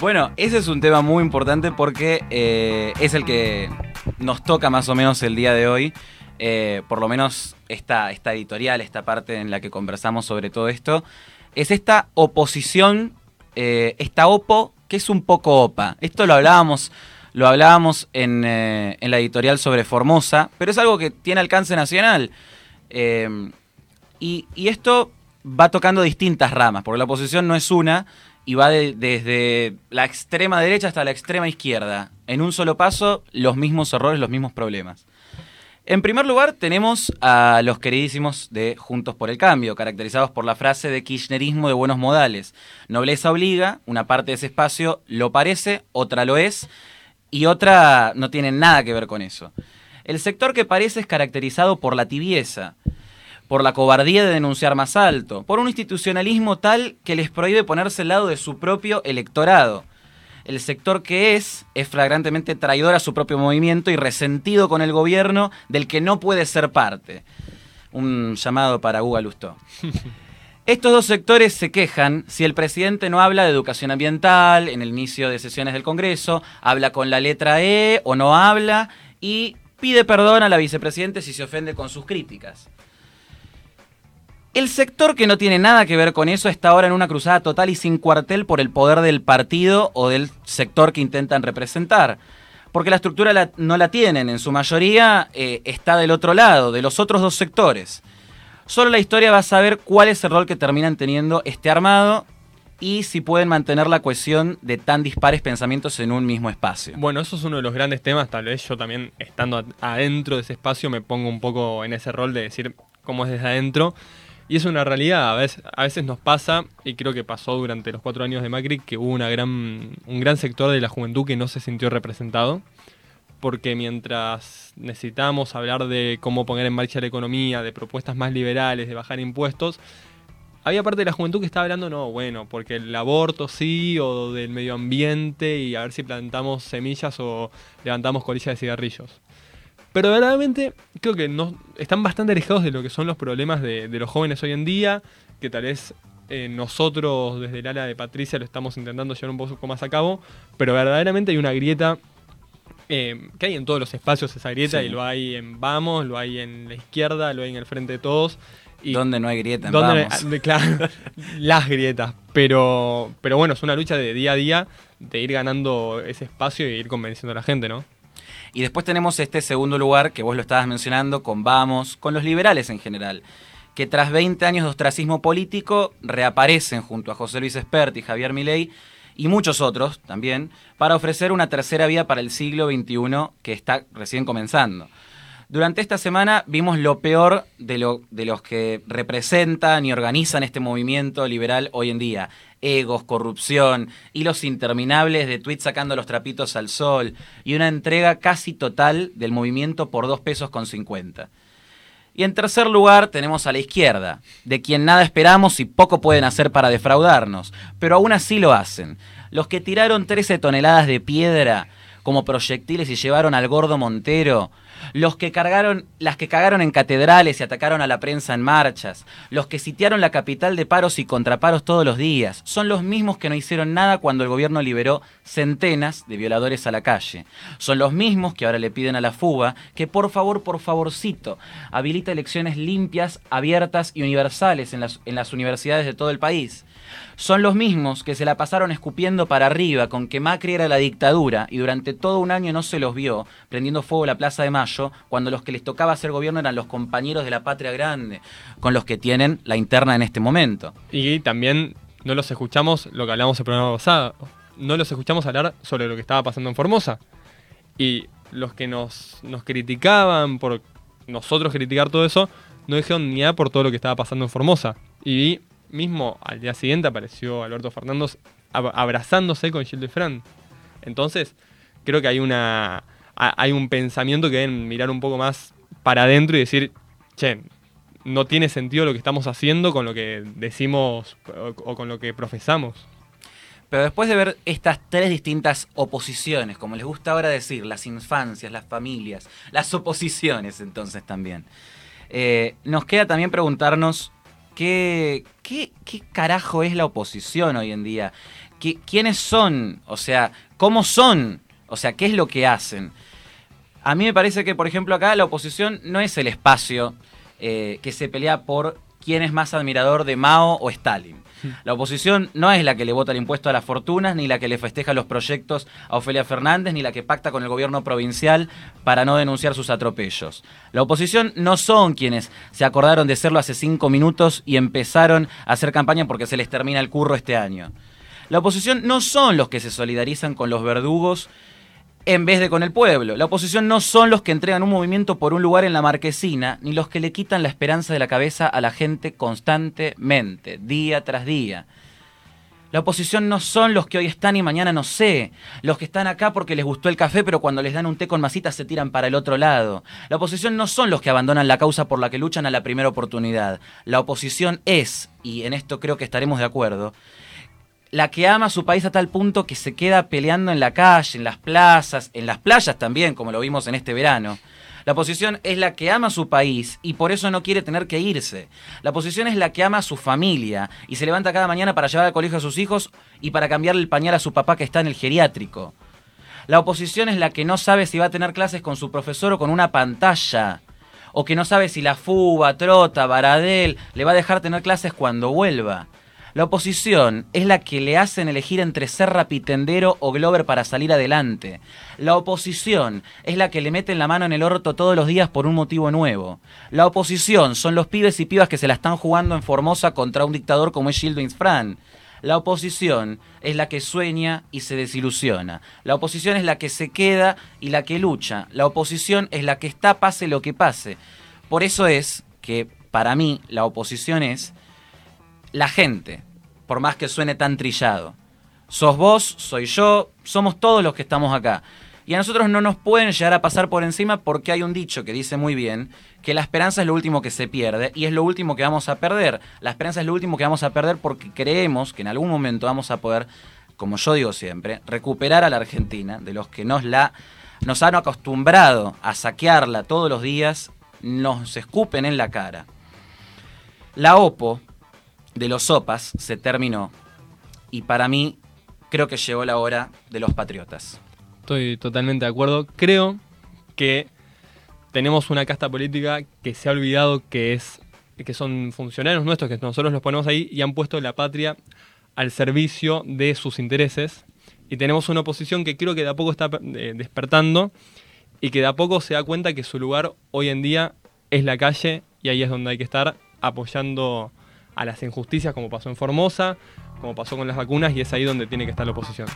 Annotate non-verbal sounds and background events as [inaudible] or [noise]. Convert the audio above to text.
Bueno, ese es un tema muy importante porque eh, es el que nos toca más o menos el día de hoy. Eh, por lo menos esta, esta editorial, esta parte en la que conversamos sobre todo esto, es esta oposición, eh, esta OPO, que es un poco OPA. Esto lo hablábamos, lo hablábamos en, en la editorial sobre Formosa, pero es algo que tiene alcance nacional. Y, y, esto va tocando distintas ramas, porque la oposición no es una, y va desde la extrema derecha hasta la extrema izquierda. En un solo paso, los mismos errores, los mismos problemas. En primer lugar, tenemos a los queridísimos de Juntos por el Cambio, caracterizados por la frase de kirchnerismo de buenos modales. Nobleza obliga, una parte de ese espacio lo parece, otra lo es, y otra no tiene nada que ver con eso. El sector que parece es caracterizado por la tibieza, por la cobardía de denunciar más alto, por un institucionalismo tal que les prohíbe ponerse al lado de su propio electorado. El sector que es es flagrantemente traidor a su propio movimiento y resentido con el gobierno del que no puede ser parte. Un llamado para Hugo Lustó. [laughs] Estos dos sectores se quejan si el presidente no habla de educación ambiental en el inicio de sesiones del Congreso, habla con la letra E o no habla y pide perdón a la vicepresidente si se ofende con sus críticas. El sector que no tiene nada que ver con eso está ahora en una cruzada total y sin cuartel por el poder del partido o del sector que intentan representar. Porque la estructura no la tienen, en su mayoría eh, está del otro lado, de los otros dos sectores. Solo la historia va a saber cuál es el rol que terminan teniendo este armado y si pueden mantener la cohesión de tan dispares pensamientos en un mismo espacio. Bueno, eso es uno de los grandes temas, tal vez yo también estando adentro de ese espacio me pongo un poco en ese rol de decir cómo es desde adentro. Y es una realidad, a veces, a veces nos pasa, y creo que pasó durante los cuatro años de Macri, que hubo una gran, un gran sector de la juventud que no se sintió representado, porque mientras necesitamos hablar de cómo poner en marcha la economía, de propuestas más liberales, de bajar impuestos, había parte de la juventud que estaba hablando, no, bueno, porque el aborto sí, o del medio ambiente, y a ver si plantamos semillas o levantamos colillas de cigarrillos. Pero verdaderamente creo que no, están bastante alejados de lo que son los problemas de, los jóvenes hoy en día, que tal vez eh, nosotros desde el ala de Patricia lo estamos intentando llevar un poco más a cabo, pero verdaderamente hay una grieta eh, que hay en todos los espacios esa grieta, y lo hay en Vamos, lo hay en la izquierda, lo hay en el frente de todos. Y donde no hay grieta, en Vamos. [laughs] claro, las grietas. Pero, pero bueno, es una lucha de día a día de ir ganando ese espacio y ir convenciendo a la gente, ¿no? Y después tenemos este segundo lugar que vos lo estabas mencionando con Vamos, con los liberales en general, que tras 20 años de ostracismo político reaparecen junto a José Luis Espert y Javier Milei y muchos otros también para ofrecer una tercera vía para el siglo XXI que está recién comenzando. Durante esta semana vimos lo peor de, lo, de los que representan y organizan este movimiento liberal hoy en día. Egos, corrupción, hilos interminables de tweets sacando los trapitos al sol y una entrega casi total del movimiento por dos pesos con 50. Y en tercer lugar tenemos a la izquierda, de quien nada esperamos y poco pueden hacer para defraudarnos, pero aún así lo hacen. Los que tiraron 13 toneladas de piedra como proyectiles y llevaron al gordo Montero, los que cargaron, las que cagaron en catedrales y atacaron a la prensa en marchas, los que sitiaron la capital de paros y contraparos todos los días, son los mismos que no hicieron nada cuando el gobierno liberó centenas de violadores a la calle. Son los mismos que ahora le piden a la fuga que por favor, por favorcito, habilita elecciones limpias, abiertas y universales en las, en las universidades de todo el país. Son los mismos que se la pasaron escupiendo para arriba con que Macri era la dictadura y durante todo un año no se los vio prendiendo fuego la Plaza de Cuando los que les tocaba hacer gobierno eran los compañeros de la patria grande, con los que tienen la interna en este momento. Y también no los escuchamos, lo que hablamos el programa pasado, no los escuchamos hablar sobre lo que estaba pasando en Formosa. Y los que nos, nos criticaban por nosotros criticar todo eso, no dijeron ni nada por todo lo que estaba pasando en Formosa. Y mismo al día siguiente apareció Alberto Fernández abrazándose con Gilles de Fran. Entonces, creo que hay una hay un pensamiento que deben mirar un poco más para adentro y decir, che, no tiene sentido lo que estamos haciendo con lo que decimos o, con lo que profesamos. Pero después de ver estas tres distintas oposiciones, como les gusta ahora decir, las infancias, las familias, las oposiciones entonces también, eh, nos queda también preguntarnos ¿Qué, ¿qué, carajo es la oposición hoy en día? ¿Quiénes son? O sea, ¿cómo son? O sea, ¿qué es lo que hacen? A mí me parece que, por ejemplo, acá la oposición no es el espacio eh, que se pelea por quién es más admirador de Mao o Stalin. La oposición no es la que le vota el impuesto a las fortunas, ni la que le festeja los proyectos a Ofelia Fernández, ni la que pacta con el gobierno provincial para no denunciar sus atropellos. La oposición no son quienes se acordaron de serlo hace cinco minutos y empezaron a hacer campaña porque se les termina el curro este año. La oposición no son los que se solidarizan con los verdugos en vez de con el pueblo. La oposición no son los que entregan un movimiento por un lugar en la marquesina, ni los que le quitan la esperanza de la cabeza a la gente constantemente, día tras día. La oposición no son los que hoy están y mañana no sé. Los que están acá porque les gustó el café, pero cuando les dan un té con masitas se tiran para el otro lado. La oposición no son los que abandonan la causa por la que luchan a la primera oportunidad. La oposición es, y en esto creo que estaremos de acuerdo, la que ama a su país a tal punto que se queda peleando en la calle, en las plazas, en las playas también, como lo vimos en este verano. La oposición es la que ama a su país y por eso no quiere tener que irse. La oposición es la que ama a su familia y se levanta cada mañana para llevar al colegio a sus hijos y para cambiarle el pañal a su papá que está en el geriátrico. La oposición es la que no sabe si va a tener clases con su profesor o con una pantalla. O que no sabe si la Fuba, Trota, Baradel le va a dejar tener clases cuando vuelva. La oposición es la que le hacen elegir entre ser rapitendero o Glover para salir adelante. La oposición es la que le meten la mano en el orto todos los días por un motivo nuevo. La oposición son los pibes y pibas que se la están jugando en Formosa contra un dictador como es Gildo Fran. La oposición es la que sueña y se desilusiona. La oposición es la que se queda y la que lucha. La oposición es la que está pase lo que pase. Por eso es que para mí la oposición es la gente, por más que suene tan trillado. Sos vos, soy yo, somos todos los que estamos acá. Y a nosotros no nos pueden llegar a pasar por encima porque hay un dicho que dice muy bien que la esperanza es lo último que se pierde y es lo último que vamos a perder. La esperanza es lo último que vamos a perder porque creemos que en algún momento vamos a poder, como yo digo siempre, recuperar a la Argentina de los que nos la nos han acostumbrado a saquearla todos los días, nos escupen en la cara. La OPO, de los sopas se terminó y para mí creo que llegó la hora de los patriotas. Estoy totalmente de acuerdo. Creo que tenemos una casta política que se ha olvidado que es que son funcionarios nuestros, que nosotros los ponemos ahí y han puesto la patria al servicio de sus intereses. Y tenemos una oposición que creo que de a poco está eh, despertando y que de a poco se da cuenta que su lugar hoy en día es la calle y ahí es donde hay que estar apoyando a las injusticias como pasó en Formosa, como pasó con las vacunas y es ahí donde tiene que estar la oposición.